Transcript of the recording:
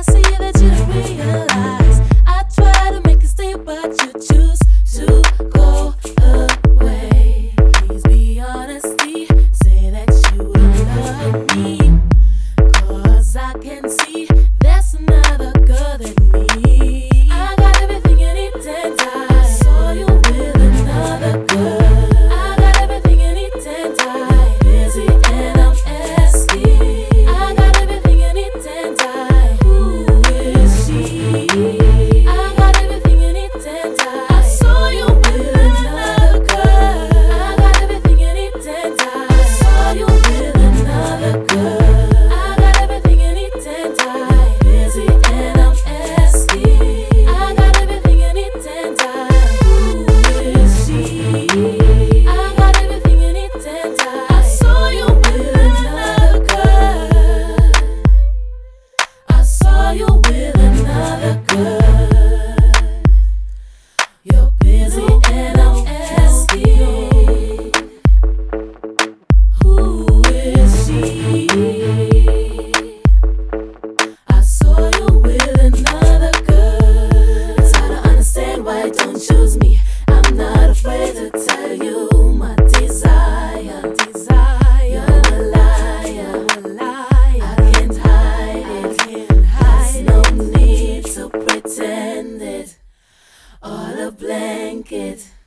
I see that you don't realize. like it.